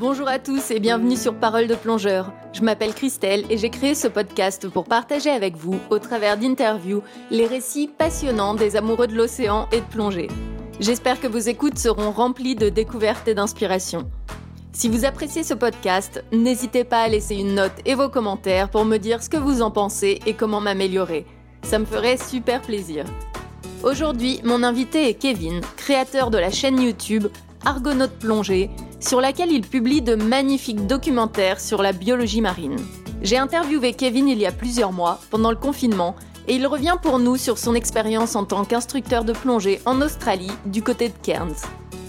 Bonjour à tous et bienvenue sur Parole de plongeur. Je m'appelle Christelle et j'ai créé ce podcast pour partager avec vous, au travers d'interviews, les récits passionnants des amoureux de l'océan et de plongée. J'espère que vos écoutes seront remplies de découvertes et d'inspiration. Si vous appréciez ce podcast, n'hésitez pas à laisser une note et vos commentaires pour me dire ce que vous en pensez et comment m'améliorer. Ça me ferait super plaisir. Aujourd'hui, mon invité est Kevin, créateur de la chaîne YouTube Argonaute Plongée, sur laquelle il publie de magnifiques documentaires sur la biologie marine. J'ai interviewé Kevin il y a plusieurs mois, pendant le confinement, et il revient pour nous sur son expérience en tant qu'instructeur de plongée en Australie, du côté de Cairns.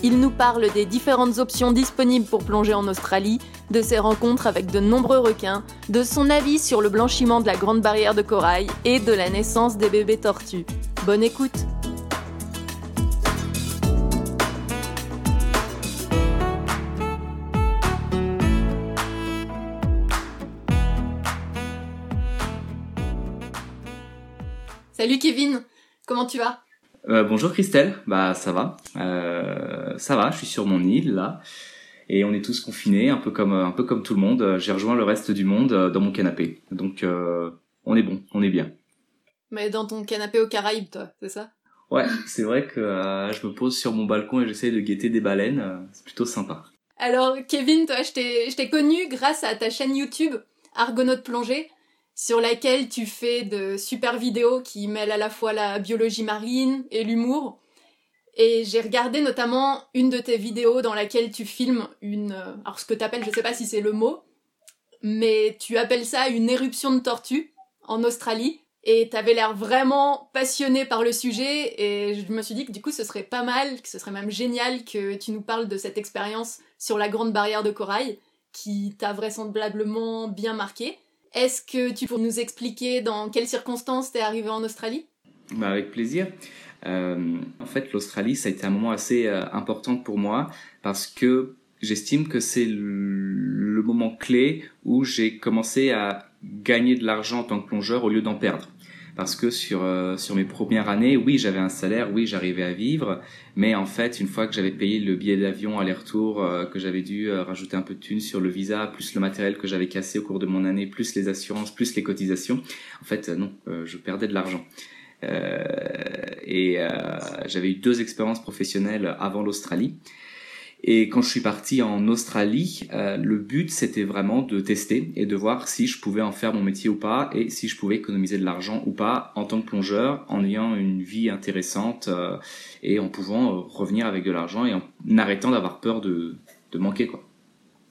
Il nous parle des différentes options disponibles pour plonger en Australie, de ses rencontres avec de nombreux requins, de son avis sur le blanchiment de la grande barrière de corail et de la naissance des bébés tortues. Bonne écoute Salut Kevin, comment tu vas? Euh, Bonjour Christelle, bah ça va, euh, ça va, je suis sur mon île là, et on est tous confinés, un peu comme un peu comme tout le monde. J'ai rejoint le reste du monde euh, dans mon canapé, donc euh, on est bon, on est bien. Mais dans ton canapé aux Caraïbes, toi, c'est ça? Ouais, c'est vrai que je me pose sur mon balcon et j'essaie de guetter des baleines, c'est plutôt sympa. Alors Kevin, toi, je t'ai je t'ai connu grâce à ta chaîne YouTube Argonaute Plongée sur laquelle tu fais de super vidéos qui mêlent à la fois la biologie marine et l'humour. Et j'ai regardé notamment une de tes vidéos dans laquelle tu filmes une... euh, Alors ce que tu appelles, je sais pas si c'est le mot, mais tu appelles ça une éruption de tortue en Australie. Et t'avais l'air vraiment passionné par le sujet et je me suis dit que du coup ce serait pas mal, que ce serait même génial que tu nous parles de cette expérience sur la grande barrière de corail qui t'a vraisemblablement bien marqué. Est-ce que tu peux nous expliquer dans quelles circonstances t'es arrivé en Australie? Bah avec plaisir. Euh, en fait, l'Australie, ça a été un moment assez euh, important pour moi parce que j'estime que c'est le moment clé où j'ai commencé à gagner de l'argent en tant que plongeur au lieu d'en perdre. Parce que sur euh, sur mes premières années, oui, j'avais un salaire, oui, j'arrivais à vivre, mais en fait, une fois que j'avais payé le billet d'avion aller-retour, euh, que j'avais dû euh, rajouter un peu de thunes sur le visa, plus le matériel que j'avais cassé au cours de mon année, plus les assurances, plus les cotisations, en fait, non, je perdais de l'argent. Et j'avais eu deux expériences professionnelles avant l'Australie. Et quand je suis parti en Australie, euh, le but c'était vraiment de tester et de voir si je pouvais en faire mon métier ou pas et si je pouvais économiser de l'argent ou pas en tant que plongeur, en ayant une vie intéressante euh, et en pouvant euh, revenir avec de l'argent et en arrêtant d'avoir peur de, de manquer quoi.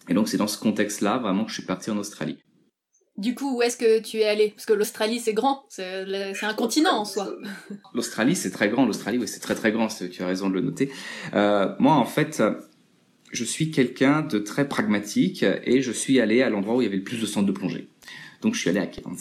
Et donc c'est dans ce contexte-là vraiment que je suis parti en Australie. Du coup, où est-ce que tu es allé? Parce que l'Australie c'est grand, c'est un continent en soi. L'Australie, c'est très grand. L'Australie, oui, c'est très très grand. Tu as raison de le noter. Euh, moi, en fait, je suis quelqu'un de très pragmatique et je suis allé à l'endroit où il y avait le plus de centres de plongée. Donc, je suis allé à Cairns.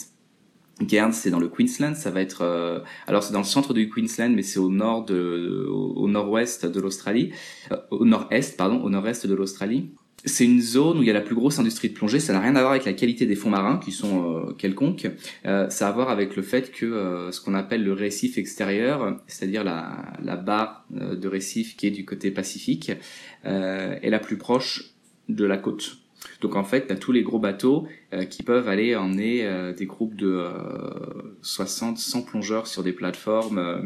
Cairns, c'est dans le Queensland. Ça va être, euh, alors c'est dans le centre du Queensland, mais c'est au nord de, au, nord-ouest de l'Australie, Euh, au nord-est, pardon, au nord-est de l'Australie. C'est une zone où il y a la plus grosse industrie de plongée. Ça n'a rien à voir avec la qualité des fonds marins, qui sont euh, quelconques. Euh, ça a à voir avec le fait que euh, ce qu'on appelle le récif extérieur, c'est-à-dire la, la barre euh, de récif qui est du côté pacifique, euh, est la plus proche de la côte. Donc en fait, tu tous les gros bateaux euh, qui peuvent aller emmener euh, des groupes de euh, 60, 100 plongeurs sur des plateformes euh,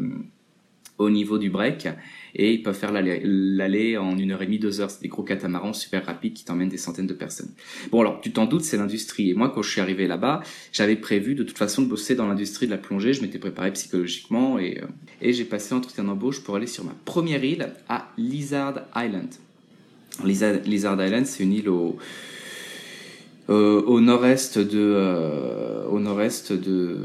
au niveau du break et ils peuvent faire l'aller en une heure et demie, deux heures. C'est des gros catamarans super rapides qui t'emmènent des centaines de personnes. Bon alors, tu t'en doutes, c'est l'industrie. Et moi, quand je suis arrivé là-bas, j'avais prévu de toute façon de bosser dans l'industrie de la plongée. Je m'étais préparé psychologiquement et, euh, et j'ai passé entretien d'embauche pour aller sur ma première île à Lizard Island. Lizard, Lizard Island, c'est une île au, euh, au nord-est de euh, au nord-est de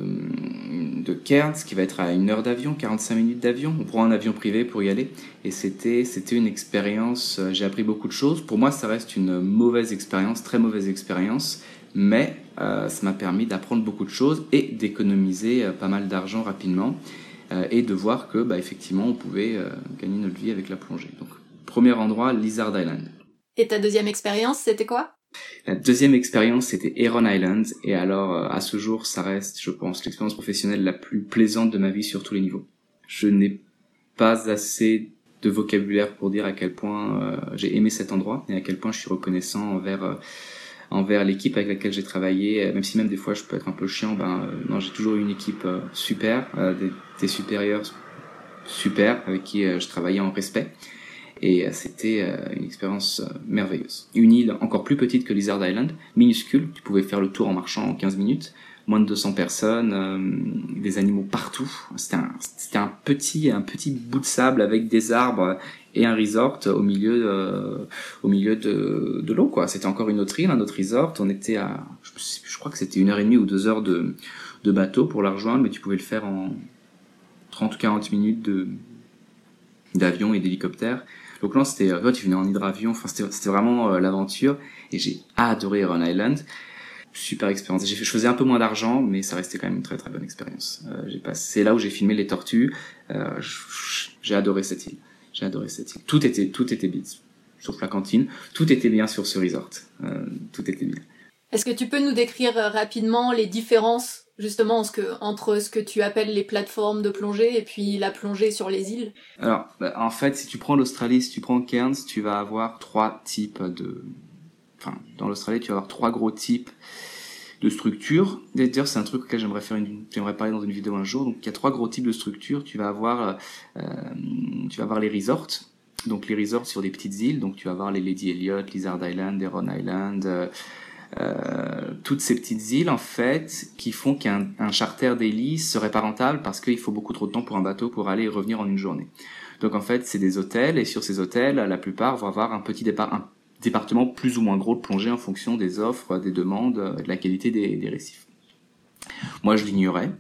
de Cairns qui va être à une heure d'avion 45 minutes d'avion. On prend un avion privé pour y aller. Et c'était c'était une expérience euh, j'ai appris beaucoup de choses. Pour moi ça reste une mauvaise expérience très mauvaise expérience. Mais euh, ça m'a permis d'apprendre beaucoup de choses et d'économiser euh, pas mal d'argent rapidement euh, et de voir que bah, effectivement on pouvait gagner notre vie avec la plongée. Donc premier endroit Lizard Island. Et ta deuxième expérience, c'était quoi? La deuxième expérience, c'était Heron Island. Et alors, euh, à ce jour, ça reste, je pense, l'expérience professionnelle la plus plaisante de ma vie sur tous les niveaux. Je n'ai pas assez de vocabulaire pour dire à quel point euh, j'ai aimé cet endroit et à quel point je suis reconnaissant envers euh, envers l'équipe avec laquelle j'ai travaillé, même si même des fois je peux être un peu chiant, ben non, j'ai toujours eu une équipe super, des, des, supérieurs super avec qui je travaillais en respect. Et c'était une expérience merveilleuse. Une île encore plus petite que Lizard Island, minuscule, tu pouvais faire le tour en marchant en 15 minutes, moins de 200 personnes, euh, des animaux partout. C'était un, c'était un petit, un petit bout de sable avec des arbres et un resort au milieu, euh, au milieu de, de l'eau, quoi. C'était encore une autre île, un autre resort. On était à, je, je crois que c'était une heure et demie ou deux heures de, de bateau pour la rejoindre, mais tu pouvais le faire en 30 ou 40 minutes de, d'avion et d'hélicoptère. Donc là, c'était, tu venais en hydravion, enfin, c'était, c'était vraiment euh, l'aventure, et j'ai adoré Rhode Island super expérience. J'ai je faisais un peu moins d'argent, mais ça restait quand même une très très bonne expérience. Euh, j'ai passé, c'est là où j'ai filmé les tortues. Euh, j'ai adoré cette île. J'ai adoré cette île. Tout était tout était bien, sauf la cantine. Tout était bien sur ce resort. Euh, tout était bien. Est-ce que tu peux nous décrire euh, rapidement les différences justement que, entre ce que tu appelles les plateformes de plongée et puis la plongée sur les îles Alors, bah, en fait, si tu prends l'Australie, si tu prends Cairns, tu vas avoir trois types de enfin, dans l'Australie, tu vas avoir trois gros types de structures. D'ailleurs, c'est un truc auquel j'aimerais faire une, j'aimerais parler dans une vidéo un jour. Donc, il y a trois gros types de structures. Tu vas avoir, euh, tu vas avoir les resorts. Donc, les resorts sur des petites îles. Donc, tu vas avoir les Lady Elliot, Lizard Island, Heron Island, euh, euh, toutes ces petites îles, en fait, qui font qu'un un charter daily serait pas rentable parce qu'il faut beaucoup trop de temps pour un bateau pour aller et revenir en une journée. Donc, en fait, c'est des hôtels et sur ces hôtels, la plupart vont avoir un petit départ, un département plus ou moins gros de plongée en fonction des offres, des demandes, de la qualité des, des récifs. Moi, je l'ignorais,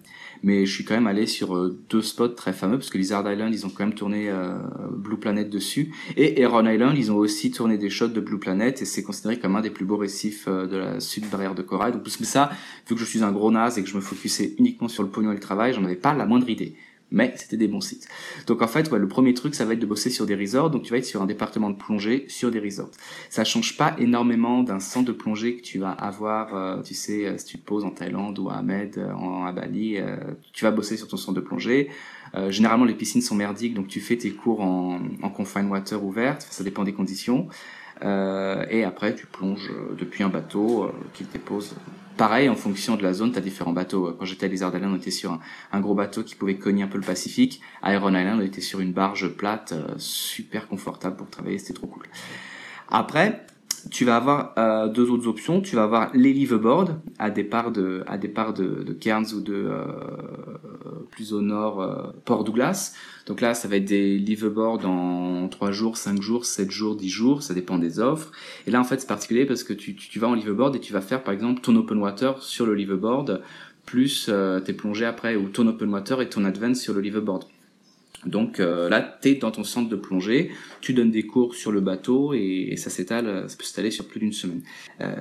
mais je suis quand même allé sur euh, deux spots très fameux parce que Lizard Island, ils ont quand même tourné euh, Blue Planet dessus, et Heron Island, ils ont aussi tourné des shots de Blue Planet et c'est considéré comme un des plus beaux récifs euh, de la sud barrière de corail. Donc, plus ça, vu que je suis un gros naze et que je me focusais uniquement sur le pognon et le travail, j'en avais pas la moindre idée mais c'était des bons sites. Donc en fait, ouais, le premier truc, ça va être de bosser sur des resorts. Donc tu vas être sur un département de plongée sur des resorts. Ça change pas énormément d'un centre de plongée que tu vas avoir, euh, tu sais, euh, si tu te poses en Thaïlande ou à Ahmed, euh, en, à Bali, tu vas bosser sur ton centre de plongée. généralement, les piscines sont merdiques, donc tu fais tes cours en, confined water ouverte. Ça dépend des conditions. et après, tu plonges depuis un bateau qui te dépose Pareil, en fonction de la zone, tu as différents bateaux. Quand j'étais à Lizard Island, on était sur un, gros bateau qui pouvait cogner un peu le Pacifique. À Iron Island, on était sur une barge plate, euh, super confortable pour travailler, c'était trop cool. Après, tu vas avoir euh, deux autres options. Tu vas avoir les liveaboards à départ de à départ de, de Cairns ou de euh, au nord euh, Port Douglas. Donc là, ça va être des liveaboards en 3 jours, 5 jours, 7 jours, 10 jours, ça dépend des offres. Et là, en fait, c'est particulier parce que tu, tu, vas en liveaboard et tu vas faire, par exemple, ton open water sur le liveaboard, plus euh, tes plongées après, ou ton open water et ton advance sur le liveaboard. Donc euh, là, tu es dans ton centre de plongée, tu donnes des cours sur le bateau et, ça s'étale, ça peut s'étaler sur plus d'une semaine. Euh,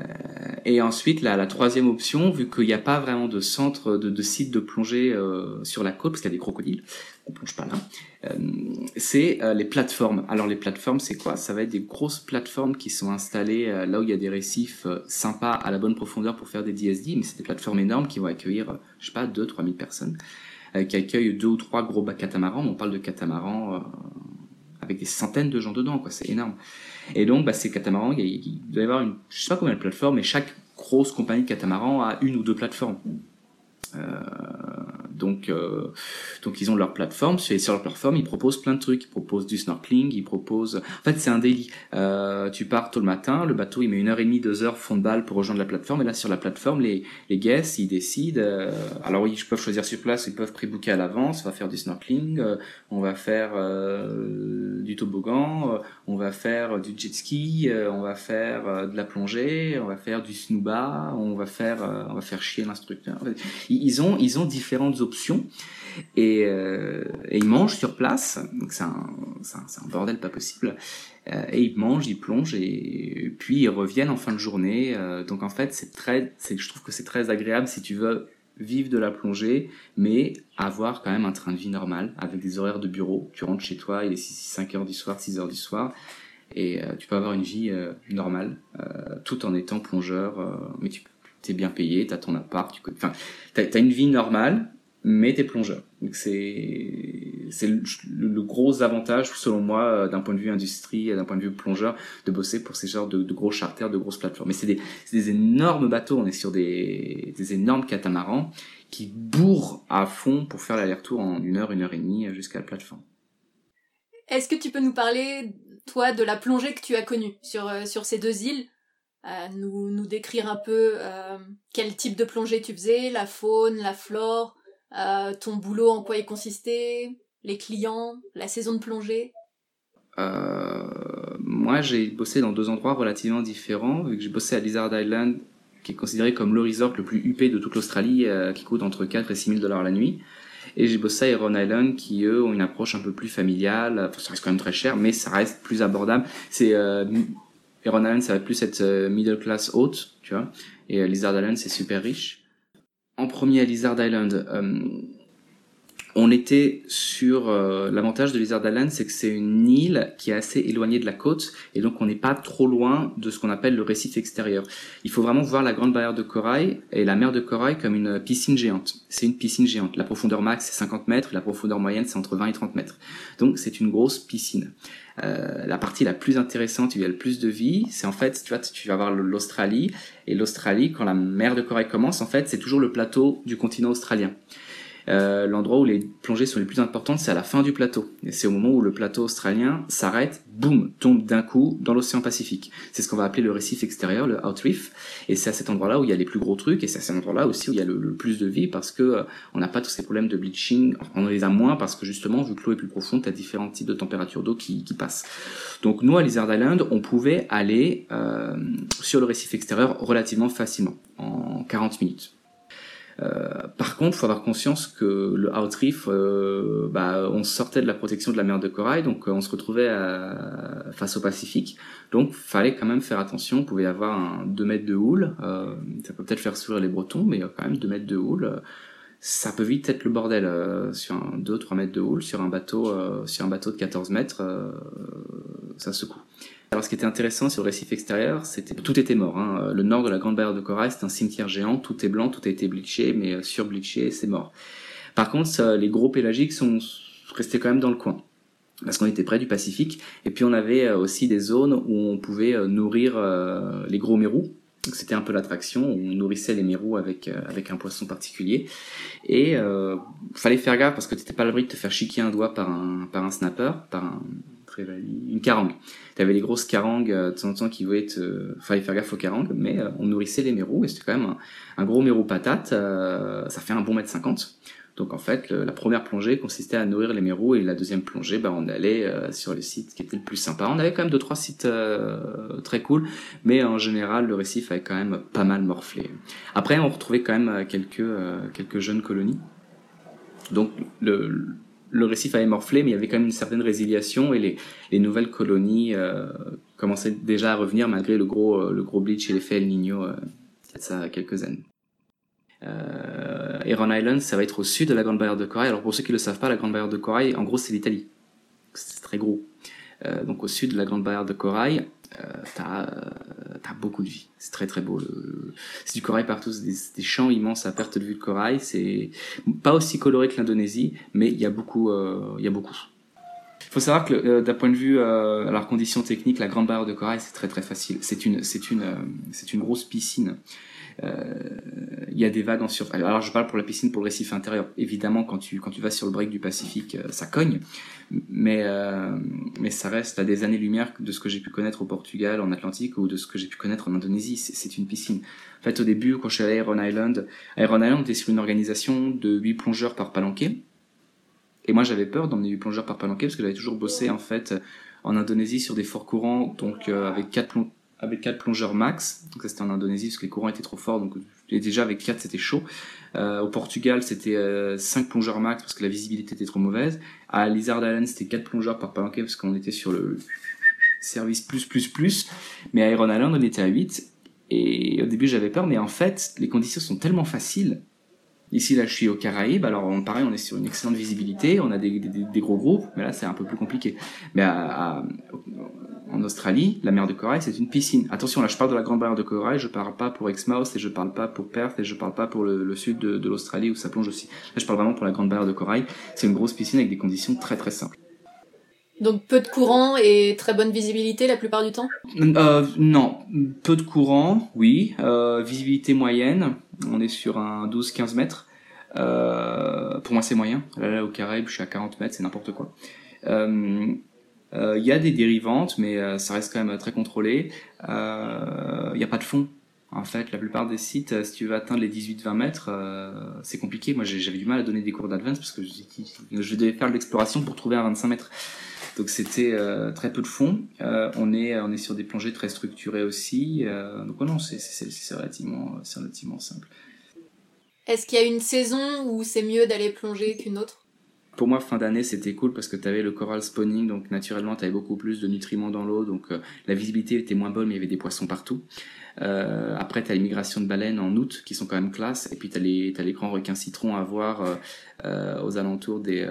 et ensuite, la, la troisième option, vu qu'il n'y a pas vraiment de centre, de, de site de plongée euh, sur la côte, parce qu'il y a des crocodiles, on plonge pas là, euh, c'est euh, les plateformes. Alors les plateformes, c'est quoi? Ça va être des grosses plateformes qui sont installées là où il y a des récifs sympas à la bonne profondeur pour faire des DSD, mais c'est des plateformes énormes qui vont accueillir, je sais pas, 2-3 000 personnes. Euh, qui accueille deux ou trois gros catamarans. On parle de catamarans euh, avec des centaines de gens dedans, quoi. C'est énorme. Et donc, bah, ces catamarans, il, doit y avoir une, je sais pas combien de plateformes, mais chaque grosse compagnie de catamarans a une ou deux plateformes. Euh, donc, euh, donc ils ont leur plateforme. Et sur leur plateforme, ils proposent plein de trucs. Ils proposent du snorkeling, ils proposent. En fait, c'est un daily. Euh, tu pars tôt le matin, le bateau il met une heure et demie, deux heures fond de balle pour rejoindre la plateforme. Et là, sur la plateforme, les les guests ils décident. Alors oui, ils peuvent choisir sur place, ils peuvent pré-booker à l'avance. On va faire du snorkeling, on va faire du toboggan, on va faire du jet ski, on va faire de la plongée, on va faire du snooba, on va faire on va faire chier l'instructeur. Ils ont ils ont différentes options et, euh, et ils mangent sur place. Donc c'est un, bordel pas possible. Euh, et ils mangent, ils plongent et, puis ils reviennent en fin de journée. Euh, donc en fait c'est très, je trouve que c'est très agréable si tu veux vivre de la plongée, mais avoir quand même un train de vie normal avec des horaires de bureau. Tu rentres chez toi, il est 6, 5 heures du soir, 6 heures du soir et tu peux avoir une vie normale tout en étant plongeur mais tu t'es bien payé, t'as ton appart, tu enfin, t'as as une vie normale, mais t'es plongeur. Donc c'est c'est le, gros avantage, selon moi, euh, d'un point de vue industrie, d'un point de vue plongeur, de bosser pour ces genres de, gros charters, de grosses plateformes. Mais c'est des, des, énormes bateaux, on est sur des, des énormes catamarans qui bourrent à fond pour faire l'aller-retour en une heure, une heure et demie jusqu'à la plateforme. Est-ce que tu peux nous parler, toi, de la plongée que tu as connue sur, euh, sur ces deux îles? Nous, nous décrire un peu euh, quel type de plongée tu faisais, la faune, la flore, euh, ton boulot en quoi il consistait, les clients, la saison de plongée euh, Moi, j'ai bossé dans deux endroits relativement différents, j'ai bossé à Lizard Island, qui est considéré comme le resort le plus huppé de toute l'Australie, qui coûte entre 4 et 6 000 dollars la nuit. Et j'ai bossé à Heron Island, qui eux ont une approche un peu plus familiale. Ça reste quand même très cher, mais ça reste plus abordable. C'est Heron Island, ça va plus être euh, middle class haute, tu vois. Et euh, Lizard Island, c'est super riche. En premier Lizard Island, euh, on était sur l'avantage de Lizard Island, c'est que c'est une île qui est assez éloignée de la côte et donc on n'est pas trop loin de ce qu'on appelle le récif extérieur. Il faut vraiment voir la grande barrière de corail et la mer de corail comme une piscine géante. C'est une piscine géante. La profondeur max c'est 50 mètres, la profondeur moyenne c'est entre 20 et 30 mètres. Donc c'est une grosse piscine. Euh, la partie la plus intéressante, il y a le plus de vie, c'est en fait, tu vois, tu vas voir l'Australie, et l'Australie, quand la mer de Corée commence, en fait, c'est toujours le plateau du continent australien. Euh, l'endroit où les plongées sont les plus importantes, c'est à la fin du plateau. Et c'est au moment où le plateau australien s'arrête, boum, tombe d'un coup dans l'océan Pacifique. C'est ce qu'on va appeler le récif extérieur, le out reef. Et c'est à cet endroit-là où il y a les plus gros trucs, et c'est à cet endroit-là aussi où il y a le, plus de vie, parce que euh, on n'a pas tous ces problèmes de bleaching. On les a moins parce que justement, vu que l'eau est plus profonde, tu as différents types de températures d'eau qui, qui, passent. Donc nous, à Lizard Island, on pouvait aller euh, sur le récif extérieur relativement facilement, en 40 minutes. Euh, par contre, faut avoir conscience que le outreef, euh, bah, on sortait de la protection de la mer de corail, donc euh, on se retrouvait face au Pacifique. Donc, fallait quand même faire attention. On pouvait avoir un 2 mètres de houle. ça peut peut-être faire sourire les Bretons, mais quand même 2 mètres de houle ça peut vite être le bordel sur un 2-3 mètres de houle sur un bateau sur un bateau de 14 mètres ça secoue alors, ce qui était intéressant sur le récif extérieur, c'était tout était mort. Hein. Le nord de la Grande Barrière de Corail, c'est un cimetière géant, tout est blanc, tout a été bleaché, mais euh, sur-bleaché, c'est mort. Par contre, les gros pélagiques sont restés quand même dans le coin parce qu'on était près du Pacifique. Et puis on avait euh, aussi des zones où on pouvait euh, nourrir les gros mérous. C'était un peu l'attraction. On nourrissait les mérous avec avec un poisson particulier. Et euh, fallait faire gaffe parce que t'étais pas à l'abri de te faire chiquer un doigt par un par un snapper, par un une carangue. Tu avais les grosses carangues euh, de temps en temps qui voulaient te... Fallait faire gaffe aux carangues, mais euh, on nourrissait les mérous, et c'était quand même un, gros mérou patate, euh, ça fait un bon mètre cinquante. Donc en fait, la première plongée consistait à nourrir les mérous et la deuxième plongée, bah, on allait sur les sites qui étaient le plus sympa. On avait quand même deux trois sites très cool, mais en général le récif avait quand même pas mal morflé. Après, on retrouvait quand même quelques quelques jeunes colonies. Donc le, le récif avait morflé, mais il y avait quand même une certaine résiliation et les, les nouvelles colonies euh, commençaient déjà à revenir malgré le gros, euh, le gros bleach et l'effet El Niño euh, ça quelques années. Euh, Island, ça va être au sud de la Grande Barrière de Corail. Alors pour ceux qui ne le savent pas, la Grande Barrière de Corail, en gros, c'est l'Italie. C'est très gros. Euh, donc au sud de la Grande Barrière de Corail, euh, beaucoup de vie. C'est très très beau. C'est du corail partout, c'est des, champs immenses à perte de vue de corail. C'est pas aussi coloré que l'Indonésie, mais il y a beaucoup, euh, il y a beaucoup. Il faut savoir que euh, d'un point de vue euh, alors conditions techniques, la grande barrière de corail c'est très très facile. C'est une c'est une euh, c'est une grosse piscine. Euh, il y a des vagues en surface. Alors je parle pour la piscine pour le récif intérieur. Évidemment quand tu quand tu vas sur le break du Pacifique, ça cogne, mais mais ça reste à des années-lumière de ce que j'ai pu connaître au Portugal, en Atlantique ou de ce que j'ai pu connaître en Indonésie. C'est une piscine. En fait au début quand je suis allé à Iron Island, Iron Island était sur une organisation de 8 plongeurs par palanquet et moi, j'avais peur d'emmener du plongeur par palanquet parce que j'avais toujours bossé en fait en Indonésie sur des forts courants, donc euh, avec quatre avec quatre plongeurs max. Donc ça c'était en Indonésie parce que les courants étaient trop forts, donc déjà avec quatre c'était chaud. Euh, au Portugal c'était euh, cinq plongeurs max parce que la visibilité était trop mauvaise. À Lizard Island c'était quatre plongeurs par palanquet parce qu'on était sur le service plus plus plus. Mais à Iron Island on était à 8 et au début j'avais peur, mais en fait les conditions sont tellement faciles Ici, là, je suis aux Caraïbes. Alors, on, pareil, on est sur une excellente visibilité. On a des, gros groupes, mais là, c'est un peu plus compliqué. Mais à, en Australie, la mer de corail, c'est une piscine. Attention, là, je parle de la grande barrière de corail, je parle pas pour Exmouth et je parle pas pour Perth et je parle pas pour le, sud de, de l'Australie où ça plonge aussi. Là, je parle vraiment pour la grande barrière de corail. C'est une grosse piscine avec des conditions très très simples. Donc peu de courant et très bonne visibilité la plupart du temps? Euh, Non, peu de courant, oui. Euh, visibilité moyenne, on est sur un 12-15 mètres. Euh, pour moi c'est moyen. Là, là, au Caraïbes, je suis à 40 mètres, c'est n'importe quoi. Il euh, euh, y a des dérivantes, mais euh, ça reste quand même très contrôlé. Il n'y a pas de fond. En fait, la plupart des sites, si tu veux atteindre les 18-20 mètres, c'est compliqué. Moi, j'avais du mal à donner des cours d'advance parce que je, devais faire l'exploration pour trouver à 25 mètres. Donc c'était euh, très peu de fond. Euh, on est sur des plongées très structurées aussi. Euh, donc non, c'est relativement simple. Est-ce qu'il y a une saison où c'est mieux d'aller plonger qu'une autre? Pour moi, fin d'année, c'était cool parce que tu avais le coral spawning, donc naturellement, tu avais beaucoup plus de nutriments dans l'eau, donc la visibilité était moins bonne, mais il y avait des poissons partout. Euh, après, tu as les migrations de baleines en août qui sont quand même classe. Et puis, tu as, as les grands requins citrons à voir euh, euh aux alentours des,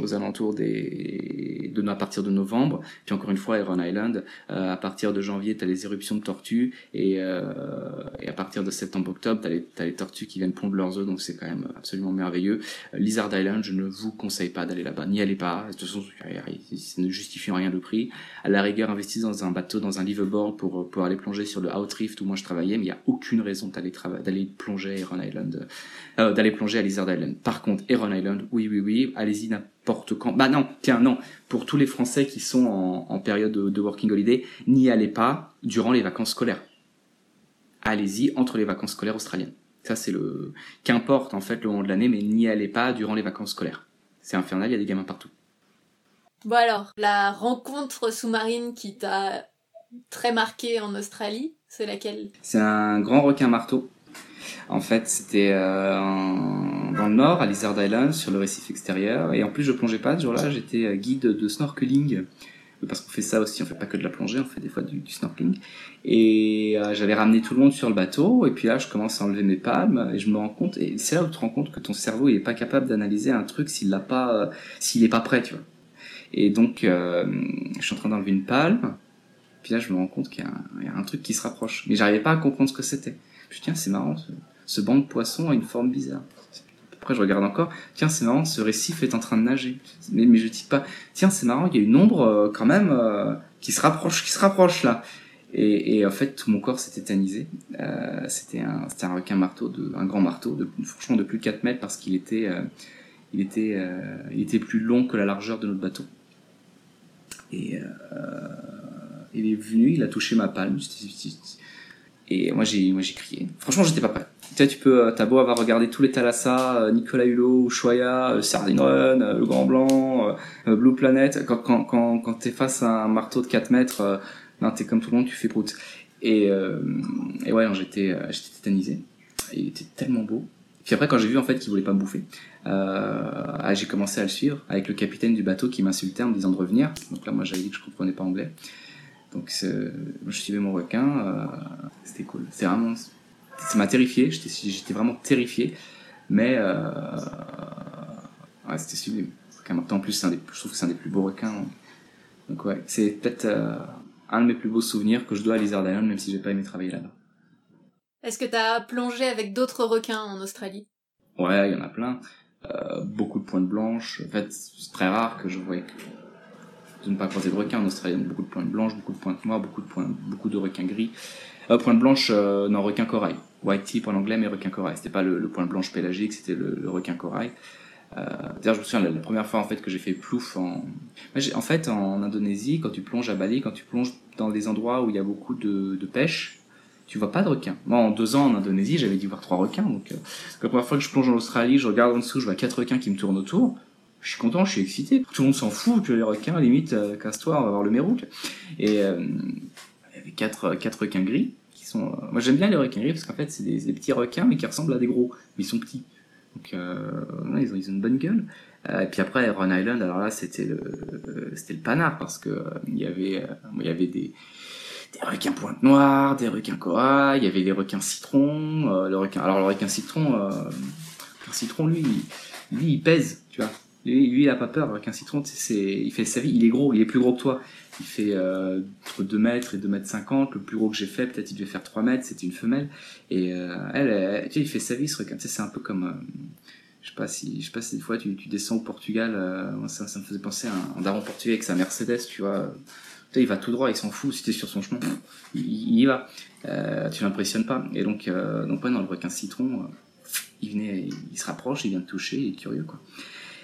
aux alentours des, de, à partir de novembre. Puis encore une fois, Iron Island, à partir de janvier, tu as les éruptions de tortues. Et, à partir de septembre-octobre, tu as, les tortues qui viennent pondre leurs œufs. Donc, c'est quand même absolument merveilleux. Lizard Island, je ne vous conseille pas d'aller là-bas. N'y allez pas. De toute façon, ça ne justifie rien le prix. À la rigueur, investissez dans un bateau, dans un liveaboard pour, pour aller plonger sur le Outreef où moi je travaillais, mais il n'y a aucune raison d'aller d'aller plonger à Heron Island, euh, d'aller plonger à Lizard Island. Par contre, Heron Island, oui, oui, oui, allez-y n'importe quand. Bah non, tiens, non. Pour tous les Français qui sont en, période de, working holiday, n'y allez pas durant les vacances scolaires. Allez-y entre les vacances scolaires australiennes. Ça, c'est le, qu'importe en fait le moment de l'année, mais n'y allez pas durant les vacances scolaires. C'est infernal, il y a des gamins partout. Bon alors, la rencontre sous-marine qui t'a très marqué en Australie, c'est laquelle? C'est un grand requin marteau. En fait, c'était euh, dans le nord, à Lizard Island, sur le récif extérieur. Et en plus, je plongeais pas ce jour-là, j'étais euh, guide de snorkeling. Parce qu'on fait ça aussi, on fait pas que de la plongée, on fait des fois du, snorkeling. Et euh, j'avais ramené tout le monde sur le bateau, et puis là, je commence à enlever mes palmes, et je me rends compte, et c'est là où tu te rends compte que ton cerveau, il pas capable d'analyser un truc s'il l'a pas, s'il est pas prêt, tu vois. Et donc, je suis en train d'enlever une palme, puis là, je me rends compte qu'il y, a un truc qui se rapproche. Mais j'arrivais pas à comprendre ce que c'était. Je tiens, c'est marrant, ce, banc de poissons a une forme bizarre. Après, je regarde encore. Tiens, c'est marrant, ce récif est en train de nager. Mais, mais je dis pas. Tiens, c'est marrant, il y a une ombre euh, quand même euh, qui se rapproche, qui se rapproche là. Et, en fait, tout mon corps s'est tétanisé. Euh, c'était un, requin marteau, un grand marteau, franchement de plus de 4 mètres parce qu'il était, était plus long que la largeur de notre bateau. Et il est venu, il a touché ma palme. Et moi j'ai moi j'ai crié. Franchement, j'étais pas prêt. Tu sais, tu peux t'as beau avoir regardé tous les Thalassa, euh, Nicolas Hulot, Ushuaïa, euh, Sardine Run, euh, Le Grand Blanc, Blue Planet, quand quand quand, t'es face à un marteau de 4 mètres, t'es comme tout le monde, tu fais prout. Et et ouais, j'étais j'étais tétanisé. Il était tellement beau. Puis après, quand j'ai vu en fait qu'il voulait pas me bouffer, euh, j'ai commencé à le suivre avec le capitaine du bateau qui m'insultait en me disant de revenir. Donc là, moi, j'avais dit que je comprenais pas anglais. Donc je suivais mon requin, euh, c'était cool. C'est vraiment, ça m'a terrifié, j'étais vraiment terrifié, mais euh, ouais, c'était sublime. En plus, un des, je trouve que c'est un des plus beaux requins. Donc ouais, c'est peut-être euh, un de mes plus beaux souvenirs que je dois à Lizard Island, même si j'ai pas aimé travailler là-bas. Est-ce que tu as plongé avec d'autres requins en Australie? Ouais, il y en a plein. beaucoup de pointes blanches. En fait, c'est très rare que je voie de ne pas croiser de requins. En Australie, beaucoup de pointes blanches, beaucoup de pointes noires, beaucoup de points, beaucoup de requins gris. Euh, pointe blanche, euh, non, requin corail. White tip en anglais, mais requin corail. C'était pas le, le point blanche pélagique, c'était le, requin corail. Euh, D'ailleurs, je me souviens la, première fois en fait que j'ai fait plouf en, en fait, en Indonésie, quand tu plonges à Bali, quand tu plonges dans des endroits où il y a beaucoup de, de pêche, tu vois pas de requins. Moi, en deux ans en Indonésie, j'avais dû voir trois requins. Donc, euh, la première fois que je plonge en Australie, je regarde en dessous, je vois quatre requins qui me tournent autour je suis content, je suis excité. Tout le monde s'en fout, que les requins, limite, euh, casse-toi, on va voir le mérou. Et euh, il y avait quatre, quatre requins gris qui sont. Euh, moi j'aime bien les requins gris parce qu'en fait c'est des, petits requins mais qui ressemblent à des gros, mais ils sont petits. Donc euh, ils, ont, ils ont une bonne gueule. et puis après Rhode Island, alors là c'était le c'était le panard parce que il y avait y avait des des requins pointe noire, des requins corail, il y avait des requins citron, le requin alors le requin citron, le citron lui lui il pèse, tu vois Lui, lui il a pas peur. Avec un citron, c'est, il fait sa vie. Il est gros, il est plus gros que toi. Il fait euh, entre 2 mètres et 2 mètres 50. Le plus gros que j'ai fait, peut-être il devait faire 3 mètres. C'était une femelle. Et euh, elle, tu sais, il fait sa vie ce requin. Tu sais, c'est un peu comme... Euh, je sais si sais pas si des fois tu, tu descends au Portugal ça, me faisait penser à un, daron portugais avec sa Mercedes tu vois il va tout droit, il s'en fout. Si t'es sur son chemin, il, y va. Tu l'impressionnes pas. Et donc, donc ouais, dans le requin citron, il venait, il se rapproche, il vient te toucher, il est curieux, quoi.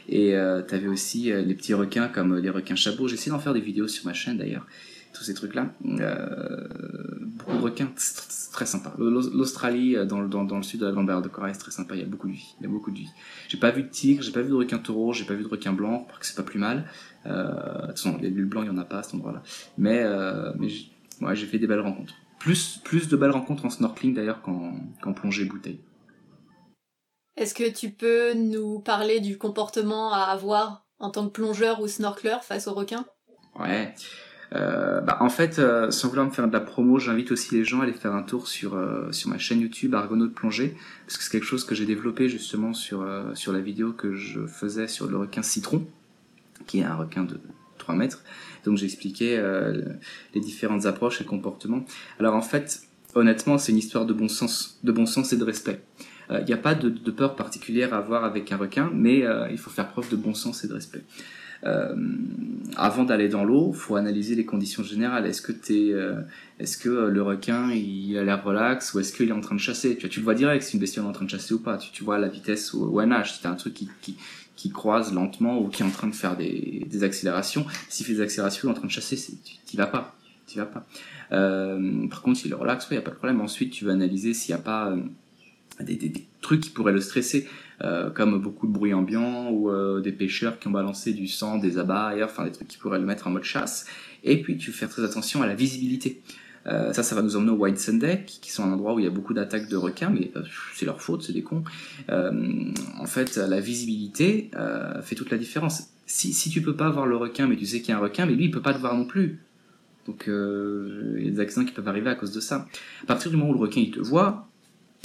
Et euh, t'avais aussi euh, les petits requins comme les requins chapeaux. J'essaie d'en faire des vidéos sur ma chaîne d'ailleurs. Tous ces trucs-là. Euh, beaucoup de requins, très sympa. L'Australie, dans le, dans, le sud de la Barrière de Corail, c'est très sympa. Il y a beaucoup de vie. Il y a beaucoup de vie. J'ai pas vu de tigre, j'ai pas vu de requin taureau, j'ai pas vu de requin blanc, parce que c'est pas plus mal. Euh, de toute façon, les blancs, il y en a pas à cet endroit-là. Mais, euh, mais j'ai fait des belles rencontres. Plus, plus de belles rencontres en snorkeling d'ailleurs qu'en plongée bouteille. Est-ce que tu peux nous parler du comportement à avoir en tant que plongeur ou snorkeler face aux requins? Ouais. Euh, bah, en fait, euh, sans vouloir me faire de la promo, j'invite aussi les gens à aller faire un tour sur euh, sur ma chaîne YouTube Argonaut plongée, parce que c'est quelque chose que j'ai développé justement sur sur la vidéo que je faisais sur le requin citron, qui est un requin de 3 mètres. Donc j'expliquais les différentes approches et comportements. Alors en fait, honnêtement, c'est une histoire de bon sens, de bon sens et de respect. Il euh, n'y a pas de, peur particulière à avoir avec un requin, mais euh, il faut faire preuve de bon sens et de respect. Euh, avant d'aller dans l'eau, faut analyser les conditions générales. Est-ce que est-ce que le requin il a l'air relax ou est-ce qu'il est en train de chasser? Tu, tu le vois direct si une bestiole est en train de chasser ou pas. Tu, vois la vitesse où, où elle nage. Si un truc qui, croise lentement ou qui est en train de faire des, accélérations, s'il fait des accélérations, il est en train de chasser, tu vas pas, tu vas pas. Par contre, s'il est relax, il ouais, y a pas de problème. Ensuite, tu vas analyser s'il n'y a pas des, trucs qui pourraient le stresser, euh, comme beaucoup de bruit ambiant ou euh, des pêcheurs qui ont balancé du sang, des abats, et, enfin des trucs qui pourraient le mettre en mode chasse. Et puis, tu fais très attention à la visibilité. Euh, ça, ça va nous emmener au White Sunday, qui, qui sont un endroit où il y a beaucoup d'attaques de requins, mais c'est leur faute, c'est des cons. En fait, la visibilité fait toute la différence. Si, si tu peux pas voir le requin, mais tu sais qu'il y a un requin, mais lui, il peut pas te voir non plus. Donc, il y a des accidents qui peuvent arriver à cause de ça. À partir du moment où le requin, il te voit,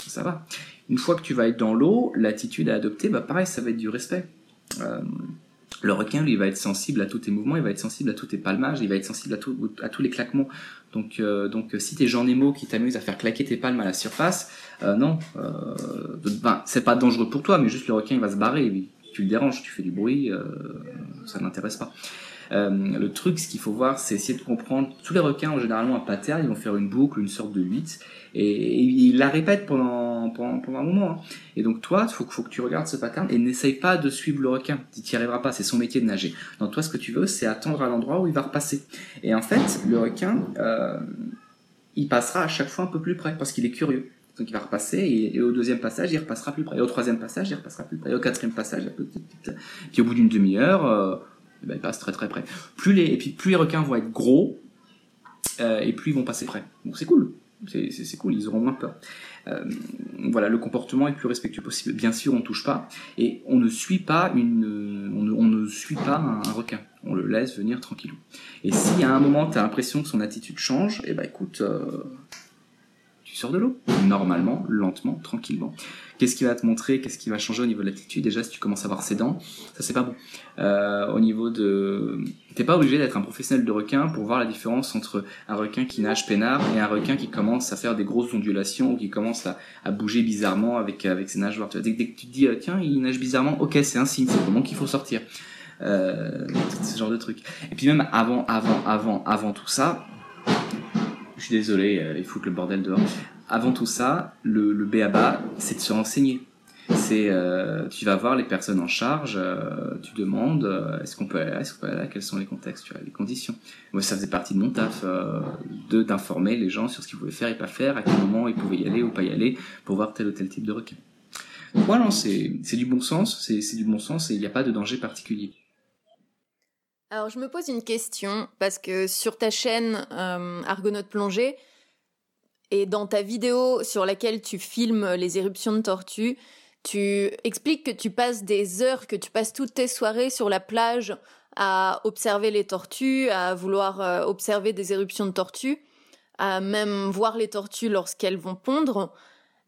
ça va. Une fois que tu vas être dans l'eau, l'attitude à adopter, bah pareil, ça va être du respect. Euh, le requin, lui, va être sensible à tous tes mouvements, il va être sensible à tous tes palmages, il va être sensible à, à tous les claquements. Donc, euh, donc si t'es Jean Nemo qui t'amuse à faire claquer tes palmes à la surface, euh, non, ben, c'est pas dangereux pour toi, mais juste le requin, il va se barrer, tu le déranges, tu fais du bruit, ça n'intéresse pas. Euh, le truc, ce qu'il faut voir, c'est essayer de comprendre. Tous les requins, en généralement, un pattern, ils vont faire une boucle, une sorte de 8, et, ils la répètent pendant, pendant, pendant un moment. Hein. Et donc, toi, il faut, que tu regardes ce pattern et n'essaye pas de suivre le requin. Tu n'y arriveras pas, c'est son métier de nager. Donc, toi, ce que tu veux, c'est attendre à l'endroit où il va repasser. Et en fait, le requin, euh, il passera à chaque fois un peu plus près, parce qu'il est curieux. Donc il va repasser et, au deuxième passage il repassera plus près. Et au troisième passage il repassera plus près. Et au quatrième passage, puis au bout d'une demi-heure, euh, ben, ils passent très très près. Plus les, et puis plus les requins vont être gros, euh, et plus ils vont passer près. Donc c'est cool. C'est cool, ils auront moins peur. Euh, voilà, le comportement est le plus respectueux possible. Bien sûr, on touche pas et on ne suit pas une, on ne, on ne suit pas un, requin. On le laisse venir tranquillou. Et si à un moment tu as l'impression que son attitude change, eh ben écoute, euh, de l'eau. Normalement, lentement, tranquillement. Qu'est-ce qui va te montrer Qu'est-ce qui va changer au niveau de l'attitude Déjà, si tu commences à voir ses dents, ça c'est pas bon. Euh, au niveau de, t'es pas obligé d'être un professionnel de requin pour voir la différence entre un requin qui nage peinard et un requin qui commence à faire des grosses ondulations ou qui commence à, bouger bizarrement avec avec ses nageoires. Dès, dès que tu te dis tiens, il nage bizarrement, ok, c'est un signe, c'est comment qu'il faut sortir. Euh, ce genre de trucs. Et puis même avant, avant, avant, avant tout ça, je suis désolé, euh, il faut le bordel dehors avant tout ça, le, le BABA, c'est de se renseigner. C'est, euh, tu vas voir les personnes en charge, euh, tu demandes, est-ce qu'on peut aller là, est-ce qu'on peut aller là, quels sont les contextes, les conditions. Moi, ça faisait partie de mon taf, de d'informer les gens sur ce qu'ils pouvaient faire et pas faire, à quel moment ils pouvaient y aller ou pas y aller, pour voir tel ou tel type de requin. Voilà, c'est, du bon sens, c'est du bon sens et il n'y a pas de danger particulier. Alors je me pose une question parce que sur ta chaîne euh, Argonaute plongée, et dans ta vidéo sur laquelle tu filmes les éruptions de tortues, tu expliques que tu passes des heures, que tu passes toutes tes soirées sur la plage à observer les tortues, à vouloir euh, observer des éruptions de tortues, à même voir les tortues lorsqu'elles vont pondre.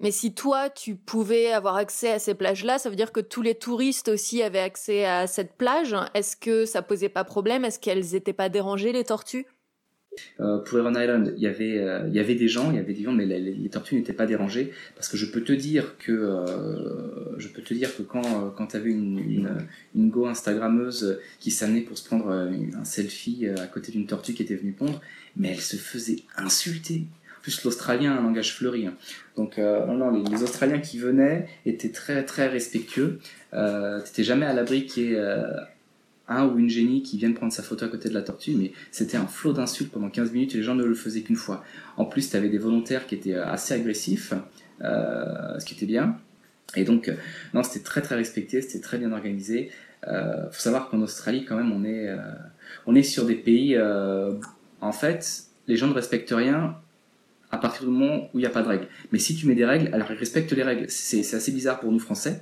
Mais si toi, tu pouvais avoir accès à ces plages-là, ça veut dire que tous les touristes aussi avaient accès à cette plage. Est-ce que ça posait pas problème? Est-ce qu'elles n'étaient pas dérangées, les tortues? Euh, pour Heron Island, il y avait euh, il y avait des gens, il y avait des gens, mais les, tortues n'étaient pas dérangées parce que je peux te dire que euh, je peux te dire que quand quand tu avais une, une, une go instagrammeuse qui s'amenait pour se prendre un selfie à côté d'une tortue qui était venue pondre, mais elle se faisait insulter. Plus, l'Australien a un langage fleuri. Hein. Donc, non, non, les, Australiens qui venaient étaient très, très respectueux. Euh, T'étais jamais à l'abri qu'il y ait un ou une génie qui vienne prendre sa photo à côté de la tortue, mais c'était un flot d'insultes pendant 15 minutes et les gens ne le faisaient qu'une fois. En plus, tu avais des volontaires qui étaient euh, assez agressifs, euh, ce qui était bien. Et donc, euh, non, c'était très très respecté, c'était très bien organisé. Euh, faut savoir qu'en Australie, quand même, on est, euh, on est sur des pays. en fait, les gens ne respectent rien à partir du moment où il n'y a pas de règles. Mais si tu mets des règles, alors ils respectent les règles. C'est assez bizarre pour nous Français.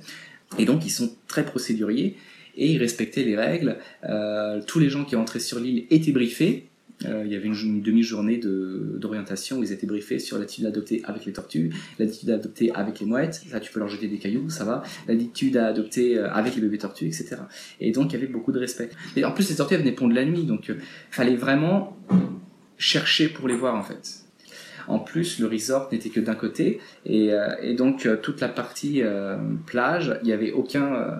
Et donc, ils sont très procéduriers et ils respectaient les règles. Euh, tous les gens qui entraient sur l'île étaient briefés. Euh, il y avait une, demi-journée d'orientation où ils étaient briefés sur l'attitude adoptée avec les tortues, l'attitude adoptée avec les mouettes, ça tu peux leur jeter des cailloux, ça va, l'attitude à adopter euh, avec les bébés tortues, etc. Et donc il y avait beaucoup de respect. Et en plus les tortues elles venaient pondre la nuit, donc il fallait vraiment chercher pour les voir en fait. En plus, le resort n'était que d'un côté, et, et, donc toute la partie plage, il n'y avait aucun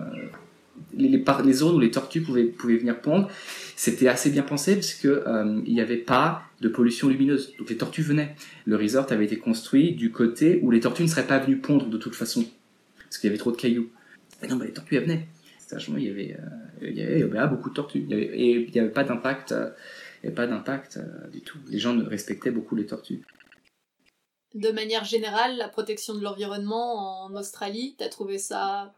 les, zones où les tortues pouvaient, pouvaient venir pondre, c'était assez bien pensé parce que euh, il n'y avait pas de pollution lumineuse. Donc les tortues venaient. Le resort avait été construit du côté où les tortues ne seraient pas venues pondre de toute façon, parce qu'il y avait trop de cailloux. Et non, bah, les tortues venaient. il y avait, euh, il y avait, beaucoup de tortues. et il n'y avait pas d'impact, euh, pas d'impact du tout. Les gens respectaient beaucoup les tortues. De manière générale, la protection de l'environnement en Australie, t'as trouvé ça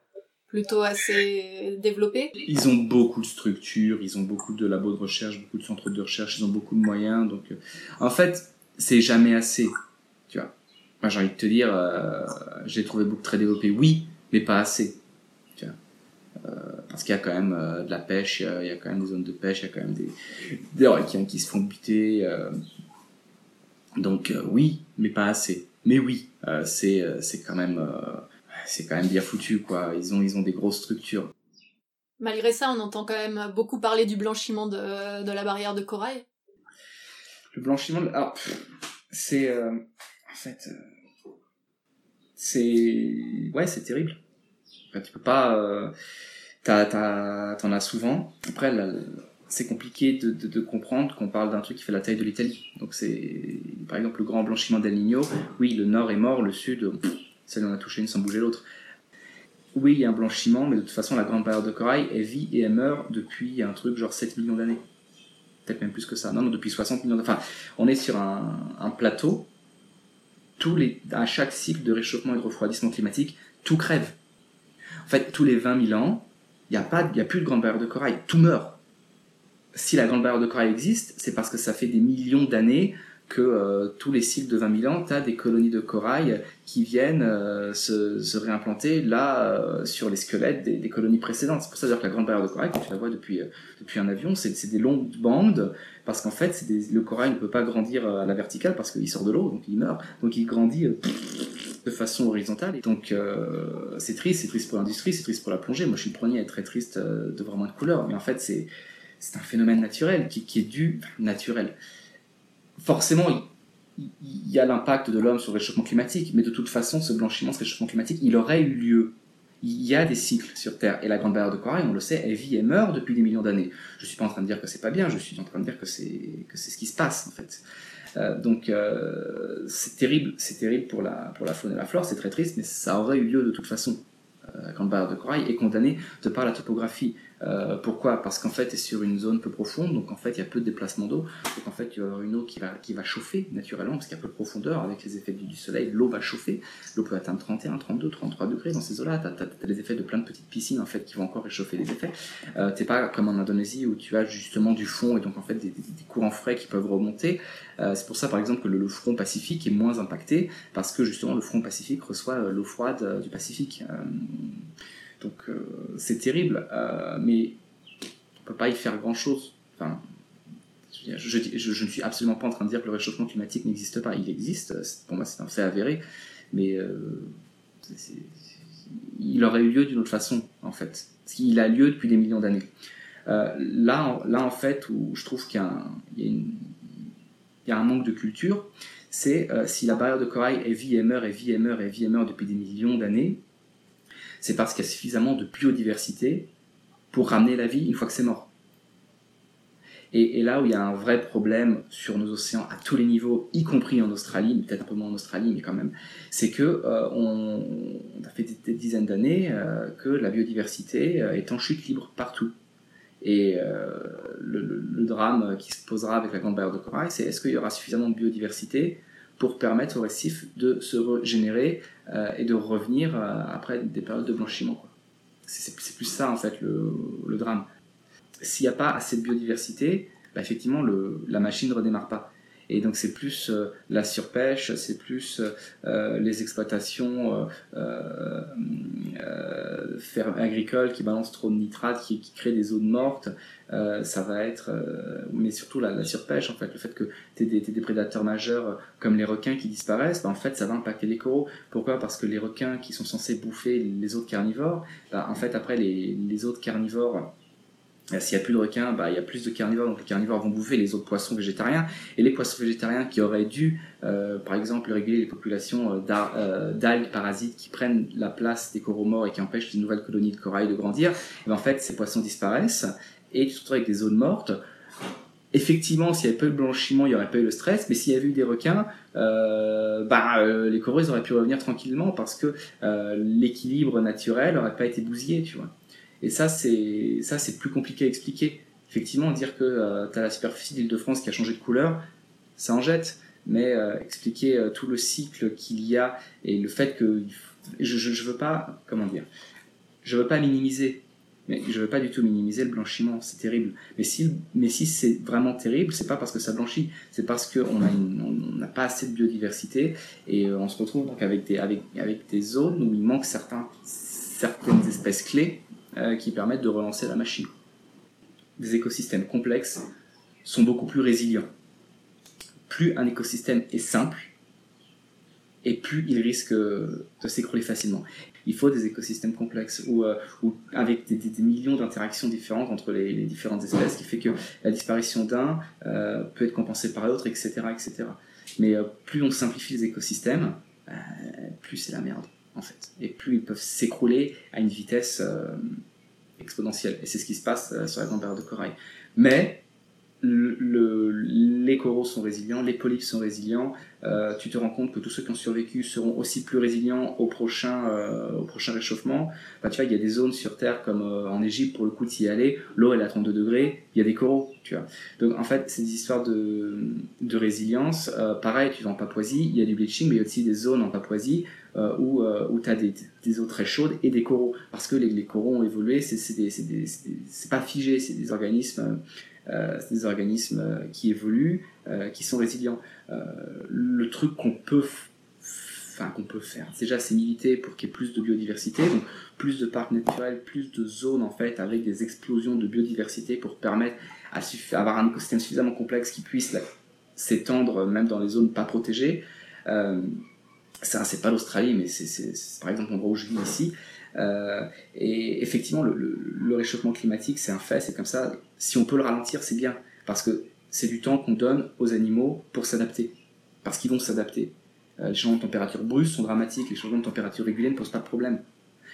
plutôt assez développé? Ils ont beaucoup de structures, ils ont beaucoup de labos de recherche, beaucoup de centres de recherche, ils ont beaucoup de moyens. Donc, euh, en fait, c'est jamais assez. Tu vois. J'ai envie de te dire, euh, j'ai trouvé beaucoup très développé, oui, mais pas assez. Tu vois. Euh, parce qu'il y a quand même de la pêche, il y a quand même des zones de pêche, il y a quand même des, des requins qui se font buter. Donc oui, mais pas assez. Mais oui, c'est c'est quand même c'est quand même bien foutu, quoi. Ils ont, ils ont des grosses structures. Malgré ça, on entend quand même beaucoup parler du blanchiment de, la barrière de corail. Le blanchiment, de... alors, c'est, euh, en fait, euh, c'est, ouais, c'est terrible. tu peux pas, euh, t'en as souvent. Après, c'est compliqué de, comprendre qu'on parle d'un truc qui fait la taille de l'Italie. Donc c'est, par exemple, le grand blanchiment d'El Niño. Oui, le nord est mort, le sud, celle en a touché une sans bouger l'autre. Oui, il y a un blanchiment, mais de toute façon, la grande barrière de corail, vit et elle meurt depuis un truc genre 7 millions d'années. Peut-être même plus que ça. Non, non, depuis 60 millions d'années. Enfin, on est sur un, plateau. Tous les, à chaque cycle de réchauffement et de refroidissement climatique, tout crève. En fait, tous les 20 000 ans, il n'y a, a plus de grande barrière de corail. Tout meurt. Si la grande barrière de corail existe, c'est parce que ça fait des millions d'années que euh, tous les cycles de 20 000 ans, tu as des colonies de corail qui viennent euh, se, réimplanter là euh, sur les squelettes des, colonies précédentes. C'est pour ça que la grande barrière de corail, quand tu la vois depuis, depuis un avion, c'est des longues bandes parce qu'en fait, le corail ne peut pas grandir à la verticale parce qu'il sort de l'eau, donc il meurt. Donc il grandit de façon horizontale. Et donc c'est triste, c'est triste pour l'industrie, c'est triste pour la plongée. Moi, je suis le premier à être très triste de voir moins de couleurs, mais en fait, c'est c'est un phénomène naturel qui, est dû naturel forcément, il, y a l'impact de l'homme sur le réchauffement climatique, mais de toute façon, ce blanchiment, ce réchauffement climatique, il aurait eu lieu. Il y a des cycles sur Terre, et la grande barrière de corail, on le sait, elle vit et meurt depuis des millions d'années. Je suis pas en train de dire que c'est pas bien, je suis en train de dire que c'est ce qui se passe en fait. Euh, donc euh, c'est terrible, terrible pour la pour la faune et la flore, c'est très triste, mais ça aurait eu lieu de toute façon. Euh, la grande barrière de corail est condamnée de par la topographie. Euh, pourquoi? Parce qu'en fait, elle est sur une zone peu profonde, donc en fait, il y a peu de déplacement d'eau. Donc en fait, il y avoir une eau qui va, qui va chauffer naturellement, parce qu'il y a peu de profondeur avec les effets du, soleil. L'eau va chauffer. L'eau peut atteindre 31, 32, 33 degrés dans ces eaux-là. Tu as, les effets de plein de petites piscines en fait qui vont encore réchauffer les effets. Euh, T'es pas comme en Indonésie où tu as justement du fond et donc en fait des, courants frais qui peuvent remonter. Euh, c'est pour ça par exemple que le, front pacifique est moins impacté parce que justement le front pacifique reçoit euh, l'eau froide du Pacifique. Donc c'est terrible, mais on peut pas y faire grand chose. Enfin, je, ne suis absolument pas en train de dire que le réchauffement climatique n'existe pas. Il existe. Pour moi, c'est un fait avéré. mais il aurait eu lieu d'une autre façon, en fait. Qu'il a lieu depuis des millions d'années. là, en fait, où je trouve qu'il y, y, a un manque de culture, c'est si la barrière de corail est vie et meurt et vie et meurt et vie et meurt depuis des millions d'années, c'est parce qu'il y a suffisamment de biodiversité pour ramener la vie une fois que c'est mort. Et, là où il y a un vrai problème sur nos océans à tous les niveaux, y compris en Australie, peut-être un peu moins en Australie, mais quand même, c'est que euh, on, a fait des, dizaines d'années euh, que la biodiversité euh, est en chute libre partout. Et le, drame qui se posera avec la grande barrière de corail, c'est est-ce qu'il y aura suffisamment de biodiversité pour permettre aux récifs de se régénérer et de revenir après des périodes de blanchiment. C'est plus ça en fait le drame s'il n'y a pas assez de biodiversité, bah, effectivement, la machine ne redémarre pas. Et donc c'est plus euh, la surpêche, c'est plus euh, les exploitations euh, agricoles qui balancent trop de nitrates, qui, créent des zones mortes. ça va être, mais surtout la, surpêche, en fait, le fait que tu aies, des prédateurs majeurs comme les requins qui disparaissent, bah, en fait ça va impacter les coraux. Pourquoi? Parce que les requins qui sont censés bouffer les autres carnivores, bah, en fait après les, autres carnivores euh, s'il n'y a plus de requins, bah, il y a plus de carnivores, donc les carnivores vont bouffer les autres poissons végétariens. Et les poissons végétariens qui auraient dû, euh, par exemple, réguler les populations euh, d'algues parasites qui prennent la place des coraux morts et qui empêchent les nouvelles colonies de corail de grandir, ben, en fait, ces poissons disparaissent et tu te retrouves avec des zones mortes. Effectivement, s'il y avait pas eu de blanchiment, il n'y aurait pas eu le stress, mais s'il y avait eu des requins, bah, les coraux auraient pu revenir tranquillement parce que l'équilibre naturel n'aurait pas été bousillé, tu vois. Et ça, c'est plus compliqué à expliquer. Effectivement, dire que euh, tu as la superficie d'Île-de-France qui a changé de couleur, ça en jette. Mais euh, expliquer euh, tout le cycle qu'il y a et le fait que je, je, veux pas, comment dire, je veux pas minimiser, mais je veux pas du tout minimiser le blanchiment, c'est terrible. Mais si, mais si c'est vraiment terrible, c'est pas parce que ça blanchit, c'est parce qu'on n'a pas assez de biodiversité et on se retrouve donc avec des, avec, avec des zones où il manque certains, certaines espèces clés euh, qui permettent de relancer la machine. Des écosystèmes complexes sont beaucoup plus résilients. Plus un écosystème est simple, et plus il risque de s'écrouler facilement. Il faut des écosystèmes complexes où, euh, avec des, millions d'interactions différentes entre les, différentes espèces, qui fait que la disparition d'un euh, peut être compensée par l'autre, etc., etc. Mais plus on simplifie les écosystèmes, plus c'est la merde en fait. Et plus ils peuvent s'écrouler à une vitesse euh, exponentielle. Et c'est ce qui se passe euh, sur la grande barrière de corail. Mais le, les coraux sont résilients, les polypes sont résilients. Euh, tu te rends compte que tous ceux qui ont survécu seront aussi plus résilients au prochain, au prochain réchauffement. Bah, tu vois, il y a des zones sur Terre comme en Égypte, pour le coup, d'y aller, l'eau elle est à 32 degrés, il y a des coraux, tu vois. Donc en fait, c'est des histoires de, de résilience. pareil, tu vas en Papouasie, il y a du bleaching, mais il y a aussi des zones en Papouasie euh, où, euh, où tu as des, des, eaux très chaudes et des coraux. Parce que les, les coraux ont évolué, c'est pas figé, c'est des organismes, euh, des organismes euh, qui évoluent, euh, qui sont résilients. le truc qu'on peut enfin qu'on peut faire. Déjà, c'est pour qu'il y ait plus de biodiversité, donc plus de parcs naturels, plus de zones en fait avec des explosions de biodiversité pour permettre à avoir un écosystème suffisamment complexe qui puisse s'étendre même dans les zones pas protégées. Euh, ça c'est pas l'Australie, mais c'est par exemple l'endroit où je vis ici. Euh, et effectivement, le, réchauffement climatique, c'est un fait, c'est comme ça. Si on peut le ralentir, c'est bien, parce que c'est du temps qu'on donne aux animaux pour s'adapter, parce qu'ils vont s'adapter. Euh, les changements de température brusques sont dramatiques, les changements de température réguliers ne posent pas de problème,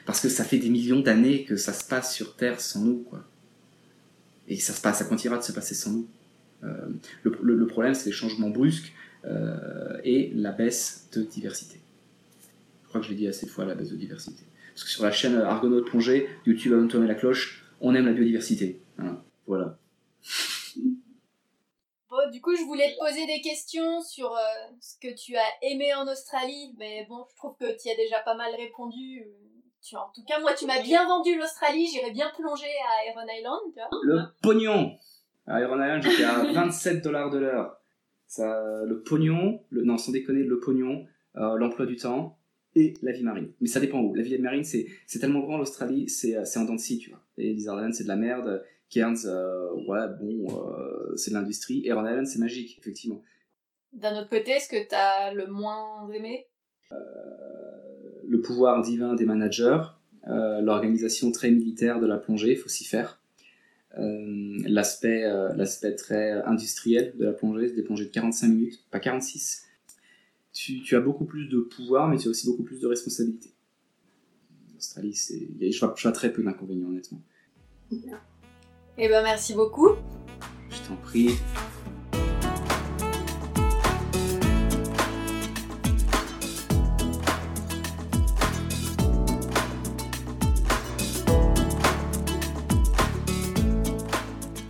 parce que ça fait des millions d'années que ça se passe sur Terre sans nous, quoi. Et ça se passe, ça continuera de se passer sans nous. Euh, le, le, problème, c'est les changements brusques et la baisse de diversité. Je crois que je l'ai dit assez de fois, la baisse de diversité. Parce que sur la chaîne Argonaut Plongée, YouTube a tourner la cloche, on aime la biodiversité. Voilà. Bon, du coup, je voulais te poser des questions sur euh, ce que tu as aimé en Australie, mais bon, je trouve que tu y as déjà pas mal répondu. Tu, en tout cas, moi, tu m'as bien vendu l'Australie, j'irais bien plonger à Iron Island. Le pognon À Iron Island, j'étais à 27 dollars de l'heure. Ça, le pognon, le, non, sans déconner, le pognon, euh, l'emploi du temps et la vie marine. Mais ça dépend où. La vie marine, c'est, c'est tellement grand l'Australie, c'est, euh, c'est en dents de scie, tu vois. Et les Islands, c'est de la merde. Cairns, euh, ouais, bon, euh, c'est de l'industrie. Et Rhode Island, c'est magique, effectivement. D'un autre côté, est-ce que t'as le moins aimé? Le pouvoir divin des managers, l'organisation très militaire de la plongée, il faut s'y faire. l'aspect l'aspect très industriel de la plongée, c'est des plongées de 45 minutes, pas 46. Tu, tu, as beaucoup plus de pouvoir, mais tu as aussi beaucoup plus de responsabilité. L'Australie, c'est, je vois, je vois très peu d'inconvénients, honnêtement. Eh ben, merci beaucoup. Je t'en prie.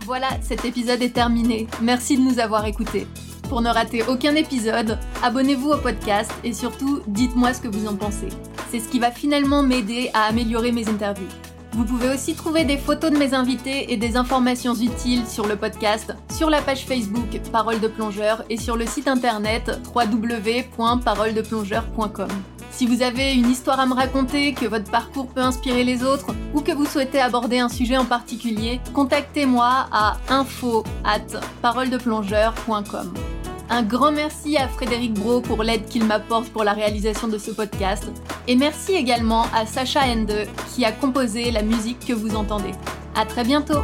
Voilà, cet épisode est terminé. Merci de nous avoir écoutés. Pour ne rater aucun épisode, abonnez-vous au podcast et surtout, dites-moi ce que vous en pensez. C'est ce qui va finalement m'aider à améliorer mes interviews. Vous pouvez aussi trouver des photos de mes invités et des informations utiles sur le podcast, sur la page Facebook Parole de plongeur et sur le site internet www.paroledeplongeur.com. Si vous avez une histoire à me raconter, que votre parcours peut inspirer les autres ou que vous souhaitez aborder un sujet en particulier, contactez-moi à info at. Un grand merci à Frédéric Bro pour l'aide qu'il m'apporte pour la réalisation de ce podcast. Et merci également à Sacha Ende qui a composé la musique que vous entendez. À très bientôt!